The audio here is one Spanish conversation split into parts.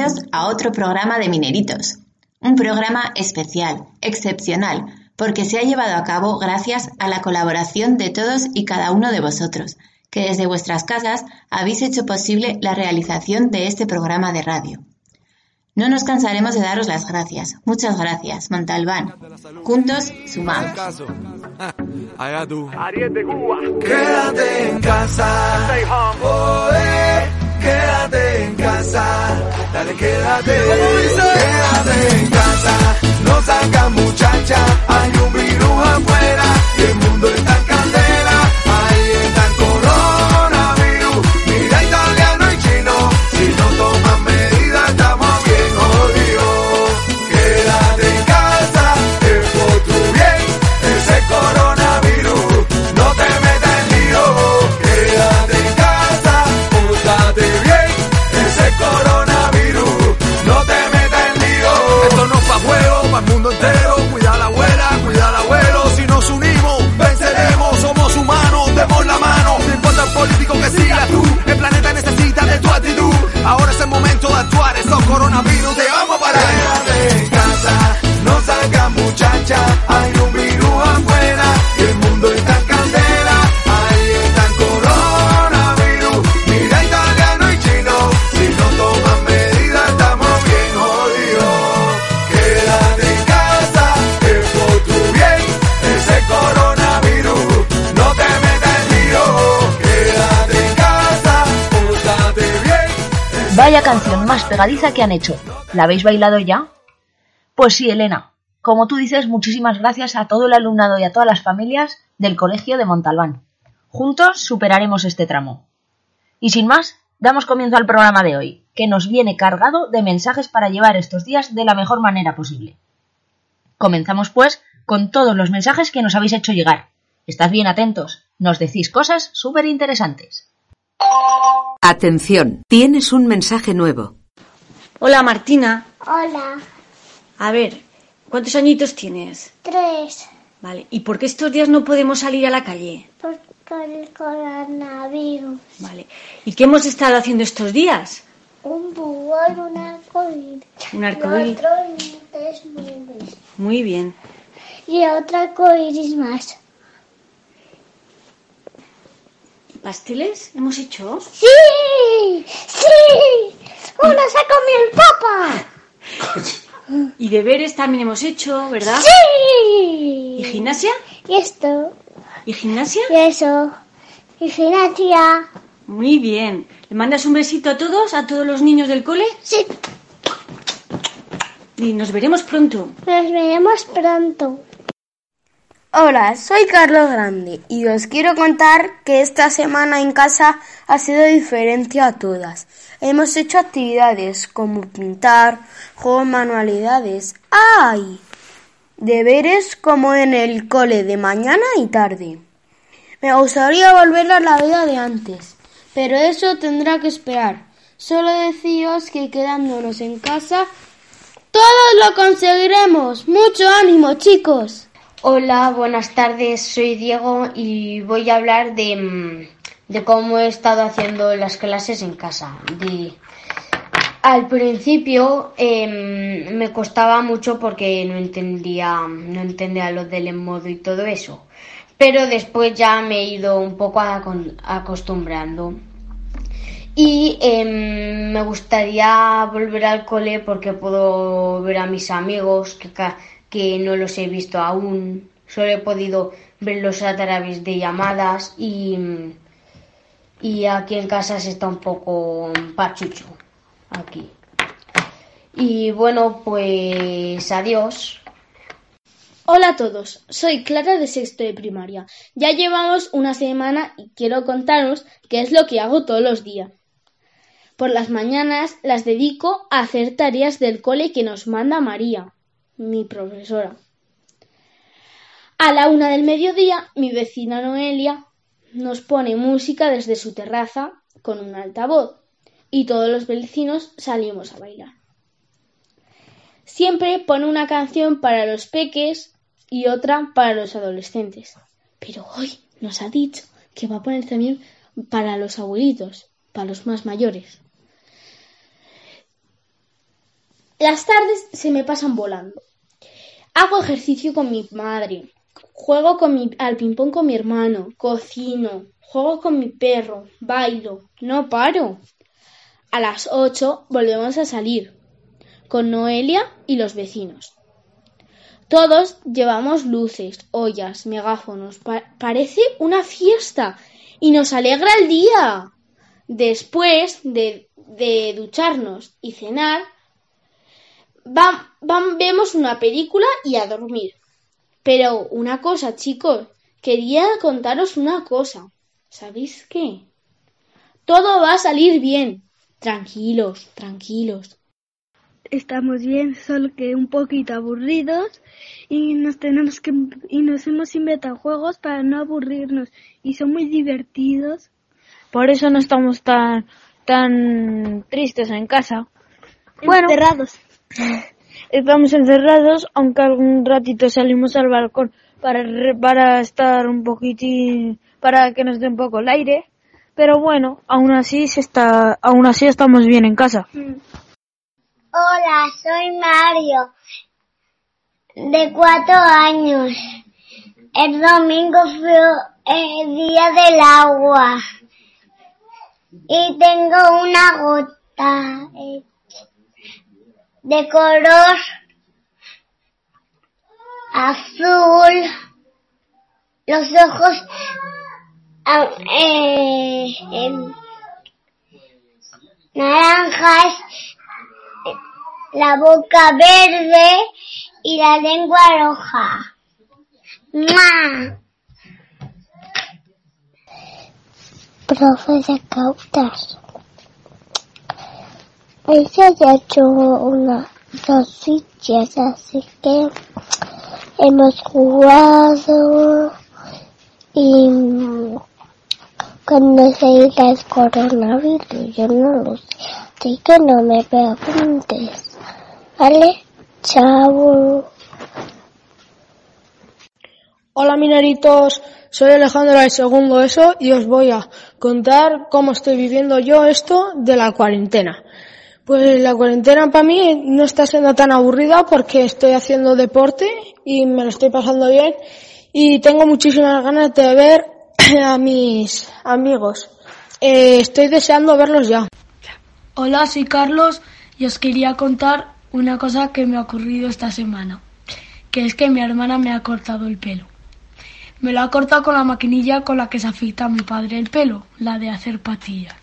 Bienvenidos a otro programa de Mineritos. Un programa especial, excepcional, porque se ha llevado a cabo gracias a la colaboración de todos y cada uno de vosotros, que desde vuestras casas habéis hecho posible la realización de este programa de radio. No nos cansaremos de daros las gracias. Muchas gracias, Montalbán. Juntos sumamos. Quédate en casa. Quédate en casa. Dale, quédate. Quédate en casa. No salgas muchacha. Hay un virus afuera. Y el mundo está Vaya canción más pegadiza que han hecho. ¿La habéis bailado ya? Pues sí, Elena. Como tú dices, muchísimas gracias a todo el alumnado y a todas las familias del Colegio de Montalbán. Juntos superaremos este tramo. Y sin más, damos comienzo al programa de hoy, que nos viene cargado de mensajes para llevar estos días de la mejor manera posible. Comenzamos, pues, con todos los mensajes que nos habéis hecho llegar. Estad bien atentos, nos decís cosas súper interesantes. Atención, tienes un mensaje nuevo. Hola Martina. Hola, A ver, ¿cuántos añitos tienes? tres, Vale, ¿y por qué estos días no podemos salir a la calle? por con el coronavirus. Vale, ¿y qué hemos estado haciendo estos días? Un búho, un arcoíris. Un arcoíris. Y otro y tres nubes. Muy bien. Y otro arcoíris más. ¿Pasteles hemos hecho? ¡Sí! ¡Sí! ¡Uno se comió el papa! Y deberes también hemos hecho, ¿verdad? ¿Y ¡Sí! gimnasia? Y esto, ¿Y gimnasia? y eso, y gimnasia. Muy bien. ¿Le mandas un besito a todos, a todos los niños del cole? Sí, Y nos veremos pronto. nos veremos pronto. Hola, soy Carlos Grande y os quiero contar que esta semana en casa ha sido diferente a todas. Hemos hecho actividades como pintar, juegos manualidades. ¡Ay! Deberes como en el cole de mañana y tarde. Me gustaría volver a la vida de antes, pero eso tendrá que esperar. Solo deciros que quedándonos en casa, todos lo conseguiremos. ¡Mucho ánimo, chicos! Hola, buenas tardes, soy Diego y voy a hablar de, mm, de cómo he estado haciendo las clases en casa. Al principio em, me costaba mucho porque no entendía, no entendía lo del modo y todo eso. Pero después ya me he ido un poco acostumbrando. Y em, me gustaría volver al cole porque puedo ver a mis amigos que, que no los he visto aún. Solo he podido verlos a través de llamadas y, y aquí en casa se está un poco pachucho. Aquí. Y bueno, pues adiós. Hola a todos, soy Clara de sexto de primaria. Ya llevamos una semana y quiero contaros qué es lo que hago todos los días. Por las mañanas las dedico a hacer tareas del cole que nos manda María, mi profesora. A la una del mediodía, mi vecina Noelia nos pone música desde su terraza con un altavoz y todos los vecinos salimos a bailar. Siempre pone una canción para los peques y otra para los adolescentes. Pero hoy nos ha dicho que va a poner también para los abuelitos, para los más mayores. Las tardes se me pasan volando. Hago ejercicio con mi madre, juego al ping-pong con mi hermano, cocino, juego con mi perro, bailo, no paro. A las ocho volvemos a salir con Noelia y los vecinos. Todos llevamos luces, ollas, megáfonos. parece una fiesta y nos alegra el día. Después de, de ducharnos y cenar, vemos una película y a dormir. Pero una cosa, chicos, quería contaros una cosa. ¿Sabéis qué? Todo va a salir bien. Tranquilos, tranquilos estamos bien, solo que un poquito aburridos y nos tenemos que y nos hemos inventado juegos para no aburrirnos y son muy divertidos. Por eso no estamos tan tan tristes en casa. Encerrados. Estamos encerrados, aunque algún ratito salimos al balcón para para estar un poquitín para que nos dé un poco el aire, pero bueno, aún así se está aún así estamos bien en casa. Hola, soy Mario, de cuatro años. El domingo fue el día del agua y tengo una gota de color azul, los ojos ah, eh, naranjas la boca verde y la lengua roja. ¡Mua! Profe de cautas. Ella ya hecho una dos así que hemos jugado y cuando se irá el coronavirus, yo no lo sé, así que no me preguntes. Vale, chao. Hola mineritos, soy Alejandro de segundo eso y os voy a contar cómo estoy viviendo yo esto de la cuarentena. Pues la cuarentena para mí no está siendo tan aburrida porque estoy haciendo deporte y me lo estoy pasando bien y tengo muchísimas ganas de ver a mis amigos. Eh, estoy deseando verlos ya. Hola, soy Carlos y os quería contar una cosa que me ha ocurrido esta semana, que es que mi hermana me ha cortado el pelo. Me lo ha cortado con la maquinilla con la que se afeita a mi padre el pelo, la de hacer patillas.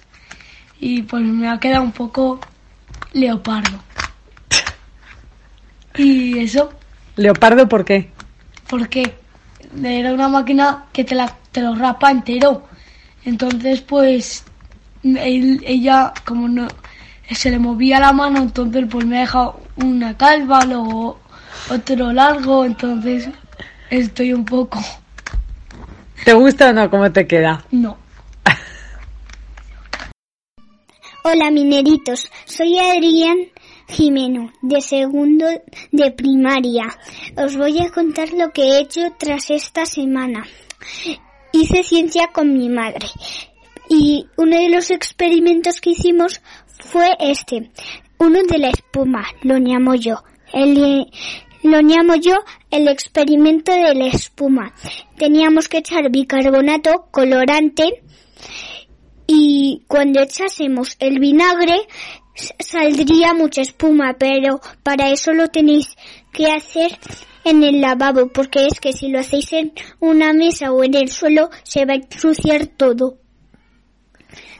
Y pues me ha quedado un poco leopardo. Y eso. ¿Leopardo por qué? Porque era una máquina que te, la, te lo rapa entero. Entonces, pues, ella, como no, se le movía la mano, entonces pues me ha dejado una calva, luego otro largo, entonces estoy un poco... ¿Te gusta o no cómo te queda? No. Hola mineritos, soy Adrián Jimeno, de segundo de primaria. Os voy a contar lo que he hecho tras esta semana. Hice ciencia con mi madre y uno de los experimentos que hicimos fue este, uno de la espuma, lo llamo yo. El, lo llamo yo el experimento de la espuma. Teníamos que echar bicarbonato, colorante, y cuando echásemos el vinagre saldría mucha espuma, pero para eso lo tenéis que hacer en el lavabo, porque es que si lo hacéis en una mesa o en el suelo se va a ensuciar todo.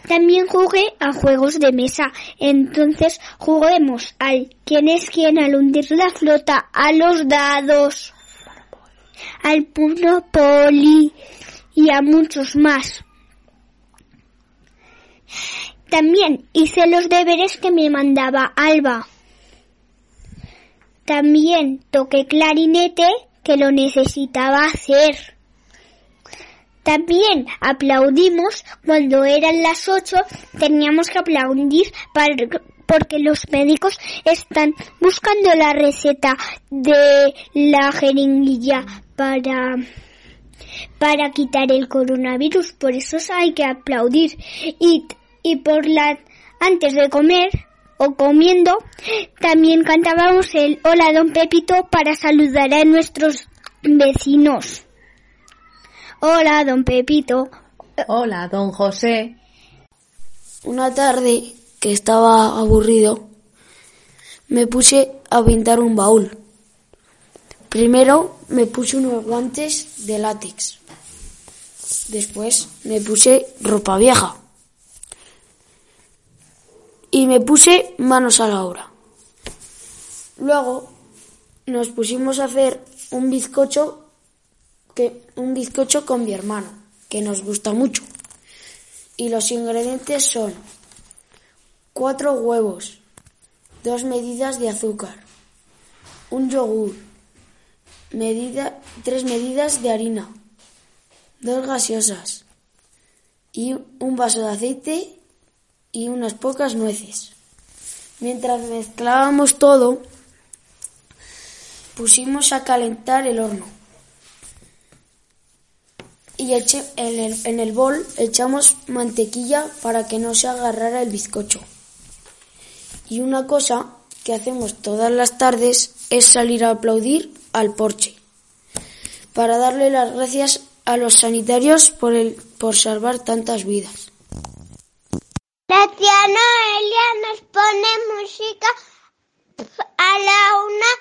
También jugué a juegos de mesa. Entonces juguemos al quién es quién al hundir la flota, a los dados, al puro poli y a muchos más. También hice los deberes que me mandaba Alba. También toqué clarinete que lo necesitaba hacer. También aplaudimos cuando eran las ocho, teníamos que aplaudir para, porque los médicos están buscando la receta de la jeringuilla para para quitar el coronavirus, por eso hay que aplaudir y, y por la antes de comer o comiendo, también cantábamos el Hola Don Pepito para saludar a nuestros vecinos. Hola Don Pepito. Hola Don José. Una tarde que estaba aburrido, me puse a pintar un baúl. Primero me puse unos guantes de látex. Después me puse ropa vieja y me puse manos a la obra. Luego nos pusimos a hacer un bizcocho que un bizcocho con mi hermano, que nos gusta mucho. Y los ingredientes son cuatro huevos, dos medidas de azúcar, un yogur, medida, tres medidas de harina, dos gaseosas y un vaso de aceite y unas pocas nueces. Mientras mezclábamos todo, pusimos a calentar el horno. Y en, el, en el bol echamos mantequilla para que no se agarrara el bizcocho. Y una cosa que hacemos todas las tardes es salir a aplaudir al porche para darle las gracias a los sanitarios por, el, por salvar tantas vidas. La tía Noelia nos pone música a la una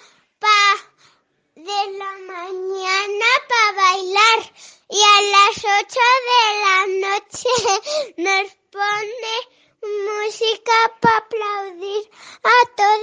pa de la mañana para bailar. Y a las ocho de la noche nos pone música para aplaudir a toda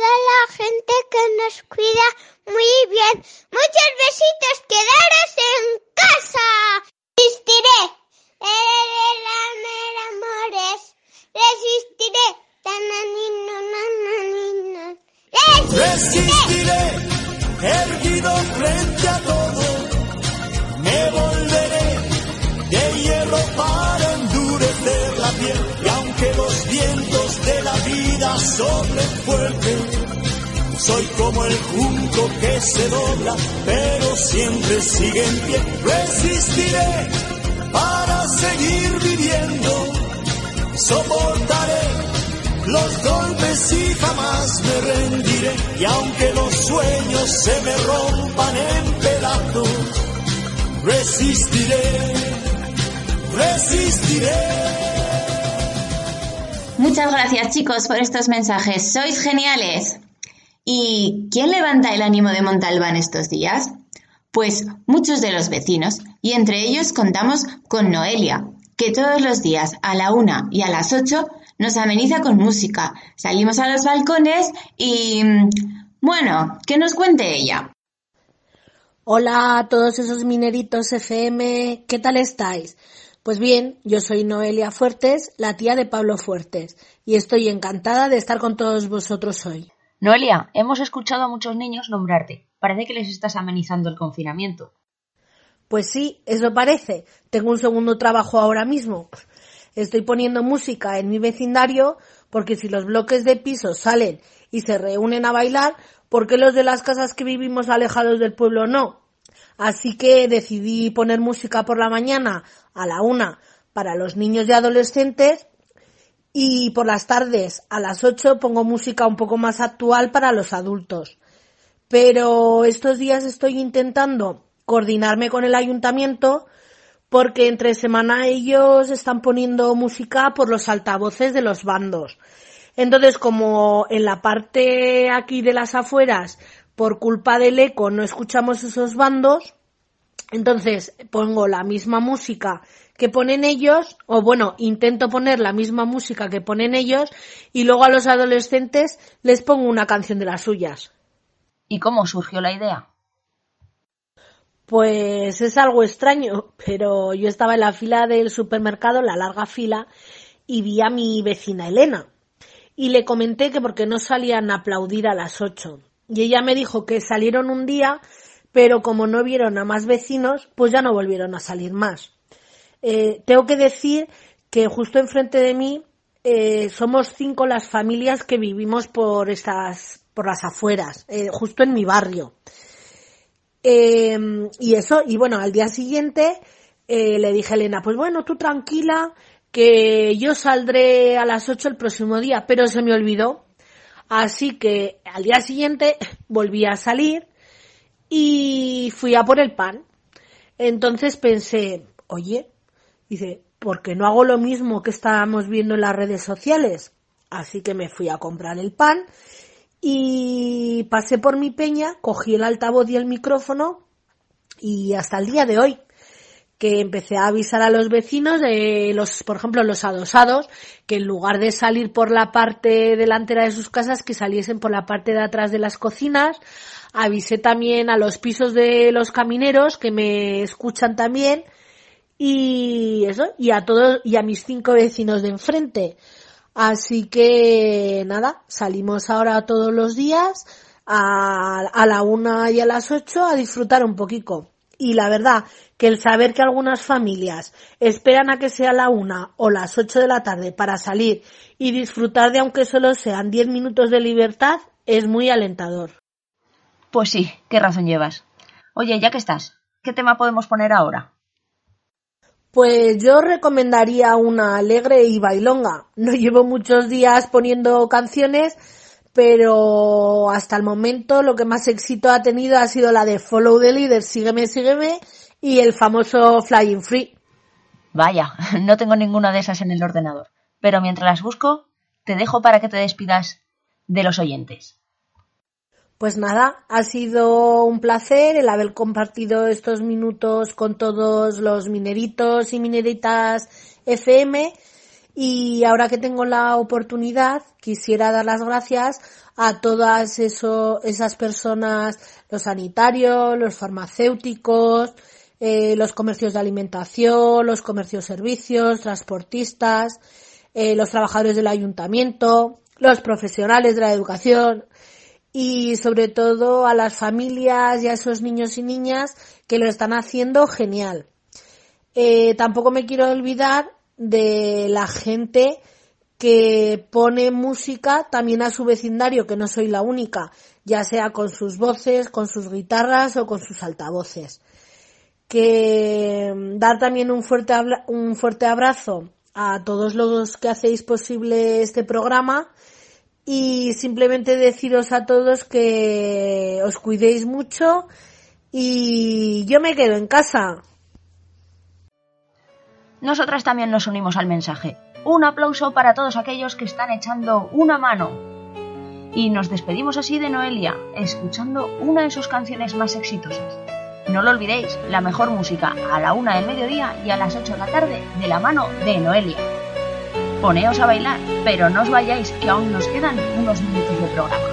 Muchas gracias chicos por estos mensajes, sois geniales. ¿Y quién levanta el ánimo de Montalbán estos días? Pues muchos de los vecinos, y entre ellos contamos con Noelia, que todos los días a la una y a las ocho nos ameniza con música. Salimos a los balcones y... Bueno, que nos cuente ella. Hola a todos esos mineritos FM, ¿qué tal estáis? Pues bien, yo soy Noelia Fuertes, la tía de Pablo Fuertes, y estoy encantada de estar con todos vosotros hoy. Noelia, hemos escuchado a muchos niños nombrarte. Parece que les estás amenizando el confinamiento. Pues sí, eso parece. Tengo un segundo trabajo ahora mismo. Estoy poniendo música en mi vecindario porque si los bloques de pisos salen y se reúnen a bailar, ¿por qué los de las casas que vivimos alejados del pueblo no? Así que decidí poner música por la mañana a la una para los niños y adolescentes y por las tardes a las ocho pongo música un poco más actual para los adultos. Pero estos días estoy intentando coordinarme con el ayuntamiento porque entre semana ellos están poniendo música por los altavoces de los bandos. Entonces, como en la parte aquí de las afueras, por culpa del eco, no escuchamos esos bandos, entonces pongo la misma música que ponen ellos, o bueno, intento poner la misma música que ponen ellos y luego a los adolescentes les pongo una canción de las suyas. ¿Y cómo surgió la idea? Pues es algo extraño, pero yo estaba en la fila del supermercado, en la larga fila, y vi a mi vecina Elena. Y le comenté que porque no salían a aplaudir a las ocho. Y ella me dijo que salieron un día, pero como no vieron a más vecinos, pues ya no volvieron a salir más. Eh, tengo que decir que justo enfrente de mí eh, somos cinco las familias que vivimos por estas, por las afueras, eh, justo en mi barrio. Eh, y eso, y bueno, al día siguiente eh, le dije a Elena, pues bueno, tú tranquila, que yo saldré a las 8 el próximo día, pero se me olvidó. Así que al día siguiente volví a salir y fui a por el pan. Entonces pensé, oye, dice, ¿por qué no hago lo mismo que estábamos viendo en las redes sociales? Así que me fui a comprar el pan y pasé por mi peña, cogí el altavoz y el micrófono y hasta el día de hoy que empecé a avisar a los vecinos de los, por ejemplo, los adosados, que en lugar de salir por la parte delantera de sus casas, que saliesen por la parte de atrás de las cocinas. Avisé también a los pisos de los camineros, que me escuchan también. Y eso, y a todos, y a mis cinco vecinos de enfrente. Así que nada, salimos ahora todos los días a, a la una y a las ocho a disfrutar un poquito. Y la verdad que el saber que algunas familias esperan a que sea la una o las ocho de la tarde para salir y disfrutar de aunque solo sean diez minutos de libertad es muy alentador. Pues sí, qué razón llevas. Oye, ya que estás, ¿qué tema podemos poner ahora? Pues yo recomendaría una alegre y bailonga. No llevo muchos días poniendo canciones, pero hasta el momento lo que más éxito ha tenido ha sido la de Follow the Leader, Sígueme, Sígueme, y el famoso Flying Free. Vaya, no tengo ninguna de esas en el ordenador, pero mientras las busco, te dejo para que te despidas de los oyentes. Pues nada, ha sido un placer el haber compartido estos minutos con todos los mineritos y mineritas FM y ahora que tengo la oportunidad quisiera dar las gracias a todas eso, esas personas, los sanitarios, los farmacéuticos, eh, los comercios de alimentación, los comercios servicios, transportistas, eh, los trabajadores del ayuntamiento, los profesionales de la educación, y sobre todo a las familias y a esos niños y niñas que lo están haciendo genial. Eh, tampoco me quiero olvidar de la gente que pone música también a su vecindario, que no soy la única, ya sea con sus voces, con sus guitarras o con sus altavoces. Que mm, dar también un fuerte, un fuerte abrazo a todos los que hacéis posible este programa y simplemente deciros a todos que os cuidéis mucho y yo me quedo en casa. Nosotras también nos unimos al mensaje. Un aplauso para todos aquellos que están echando una mano. Y nos despedimos así de Noelia, escuchando una de sus canciones más exitosas. No lo olvidéis, la mejor música a la una del mediodía y a las 8 de la tarde de la mano de Noelia poneos a bailar, pero no os vayáis que aún nos quedan unos minutos de programa.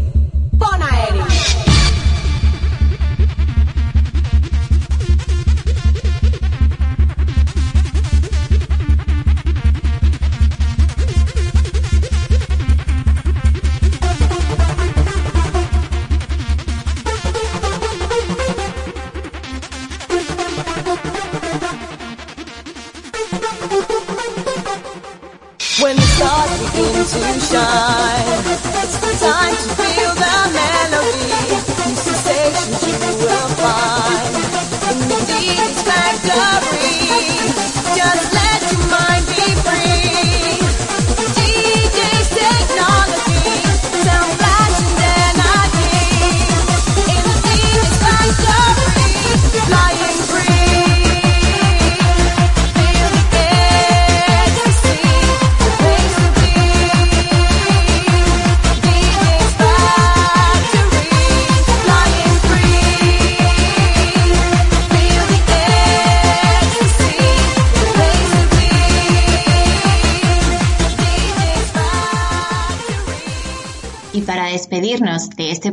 The stars begin to shine, it's the time to feel the melody. New sensations you will find in the DJ's factory. Just let your mind be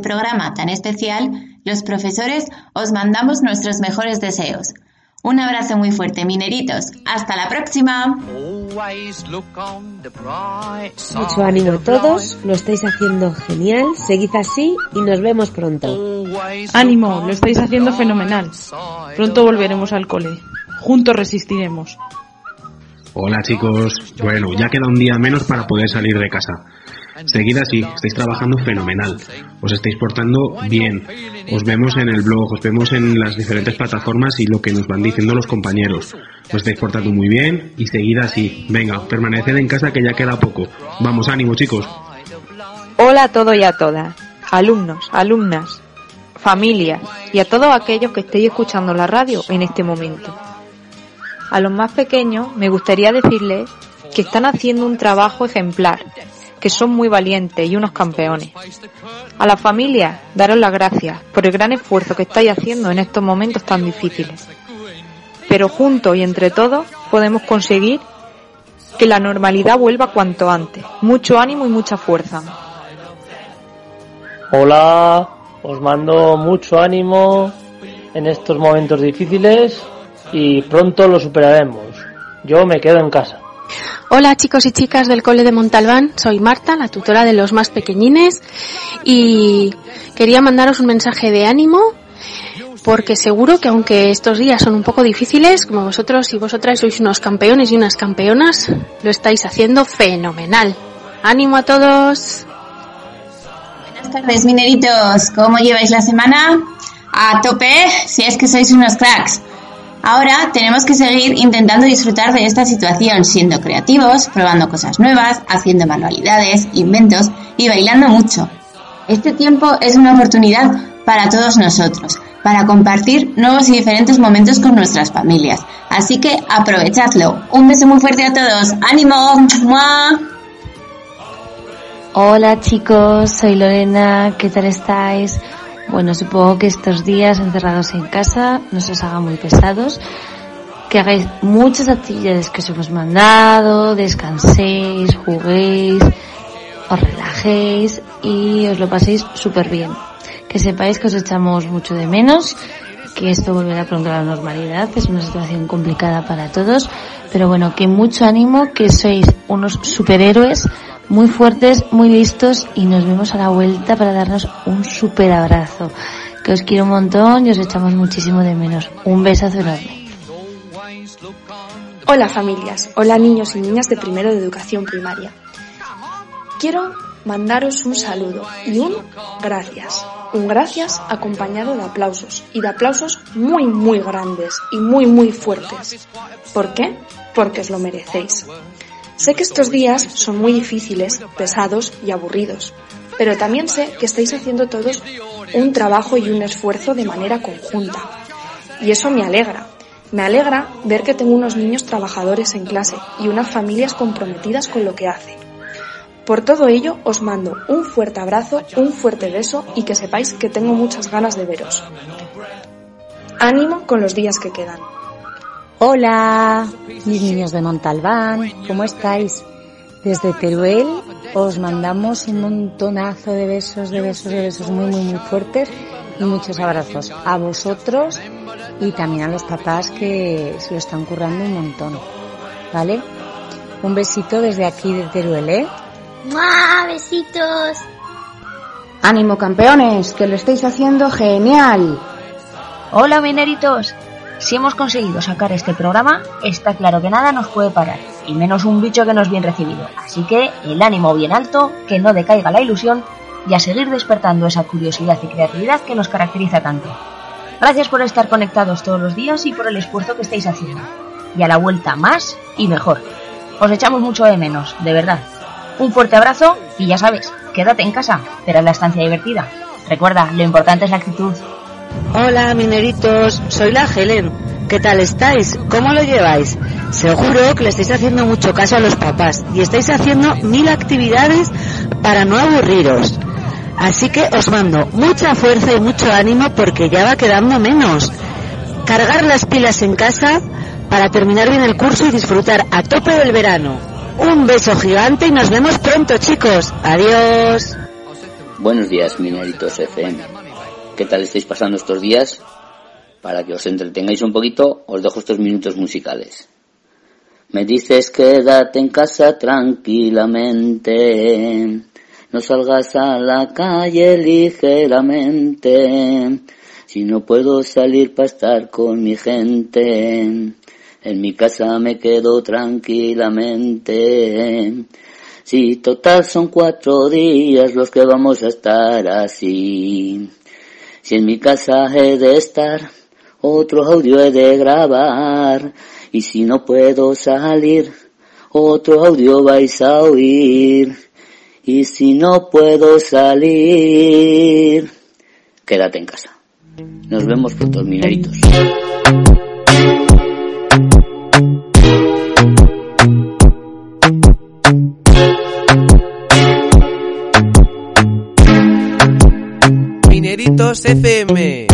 programa tan especial, los profesores os mandamos nuestros mejores deseos. Un abrazo muy fuerte, mineritos. Hasta la próxima. Mucho ánimo a todos, lo estáis haciendo genial, seguid así y nos vemos pronto. Ánimo, lo estáis haciendo fenomenal. Pronto volveremos al cole. Juntos resistiremos. Hola chicos, bueno, ya queda un día menos para poder salir de casa. Seguid así, estáis trabajando fenomenal, os estáis portando bien, os vemos en el blog, os vemos en las diferentes plataformas y lo que nos van diciendo los compañeros. Os estáis portando muy bien y seguid así. Venga, permaneced en casa que ya queda poco. Vamos, ánimo chicos. Hola a todos y a todas, alumnos, alumnas, familias y a todos aquellos que estéis escuchando la radio en este momento. A los más pequeños me gustaría decirles que están haciendo un trabajo ejemplar, que son muy valientes y unos campeones. A la familia, daros las gracias por el gran esfuerzo que estáis haciendo en estos momentos tan difíciles. Pero juntos y entre todos podemos conseguir que la normalidad vuelva cuanto antes. Mucho ánimo y mucha fuerza. Hola, os mando mucho ánimo en estos momentos difíciles y pronto lo superaremos. Yo me quedo en casa. Hola chicos y chicas del Cole de Montalbán, soy Marta, la tutora de los más pequeñines y quería mandaros un mensaje de ánimo porque seguro que aunque estos días son un poco difíciles, como vosotros y vosotras sois unos campeones y unas campeonas, lo estáis haciendo fenomenal. ¡Ánimo a todos! Buenas tardes, mineritos. ¿Cómo lleváis la semana? A tope, si es que sois unos cracks. Ahora tenemos que seguir intentando disfrutar de esta situación, siendo creativos, probando cosas nuevas, haciendo manualidades, inventos y bailando mucho. Este tiempo es una oportunidad para todos nosotros, para compartir nuevos y diferentes momentos con nuestras familias. Así que aprovechadlo. Un beso muy fuerte a todos. ¡Ánimo! ¡Mua! Hola chicos, soy Lorena, ¿qué tal estáis? Bueno, supongo que estos días encerrados en casa no se os haga muy pesados, que hagáis muchas actividades que os hemos mandado, descanséis, juguéis, os relajéis y os lo paséis súper bien. Que sepáis que os echamos mucho de menos, que esto volverá pronto a la normalidad, es una situación complicada para todos, pero bueno, que mucho ánimo, que sois unos superhéroes muy fuertes, muy listos y nos vemos a la vuelta para darnos un super abrazo. Que os quiero un montón y os echamos muchísimo de menos. Un besazo enorme. Hola familias, hola niños y niñas de primero de educación primaria. Quiero mandaros un saludo y un gracias. Un gracias acompañado de aplausos y de aplausos muy muy grandes y muy muy fuertes. ¿Por qué? Porque os lo merecéis. Sé que estos días son muy difíciles, pesados y aburridos, pero también sé que estáis haciendo todos un trabajo y un esfuerzo de manera conjunta. Y eso me alegra. Me alegra ver que tengo unos niños trabajadores en clase y unas familias comprometidas con lo que hacen. Por todo ello, os mando un fuerte abrazo, un fuerte beso y que sepáis que tengo muchas ganas de veros. Ánimo con los días que quedan. Hola, mis niños de Montalbán, ¿cómo estáis? Desde Teruel os mandamos un montonazo de besos, de besos, de besos muy, muy, muy fuertes y muchos abrazos a vosotros y también a los papás que se lo están currando un montón. ¿Vale? Un besito desde aquí de Teruel, ¿eh? ¡Mua! Besitos. Ánimo campeones, que lo estáis haciendo genial. Hola mineritos. Si hemos conseguido sacar este programa, está claro que nada nos puede parar, y menos un bicho que no es bien recibido. Así que el ánimo bien alto, que no decaiga la ilusión y a seguir despertando esa curiosidad y creatividad que nos caracteriza tanto. Gracias por estar conectados todos los días y por el esfuerzo que estáis haciendo. Y a la vuelta más y mejor. Os echamos mucho de menos, de verdad. Un fuerte abrazo y ya sabes, quédate en casa, pero en la estancia divertida. Recuerda, lo importante es la actitud. Hola mineritos, soy la Helen. ¿Qué tal estáis? ¿Cómo lo lleváis? Seguro que le estáis haciendo mucho caso a los papás y estáis haciendo mil actividades para no aburriros. Así que os mando mucha fuerza y mucho ánimo porque ya va quedando menos. Cargar las pilas en casa para terminar bien el curso y disfrutar a tope del verano. Un beso gigante y nos vemos pronto chicos. Adiós. Buenos días, mineritos FM. ¿Qué tal estáis pasando estos días? Para que os entretengáis un poquito, os dejo estos minutos musicales. Me dices quédate en casa tranquilamente, no salgas a la calle ligeramente, si no puedo salir para estar con mi gente, en mi casa me quedo tranquilamente. Si total son cuatro días los que vamos a estar así. Si en mi casa he de estar, otro audio he de grabar. Y si no puedo salir, otro audio vais a oír. Y si no puedo salir, quédate en casa. Nos vemos pronto, mineritos. Mineritos FM.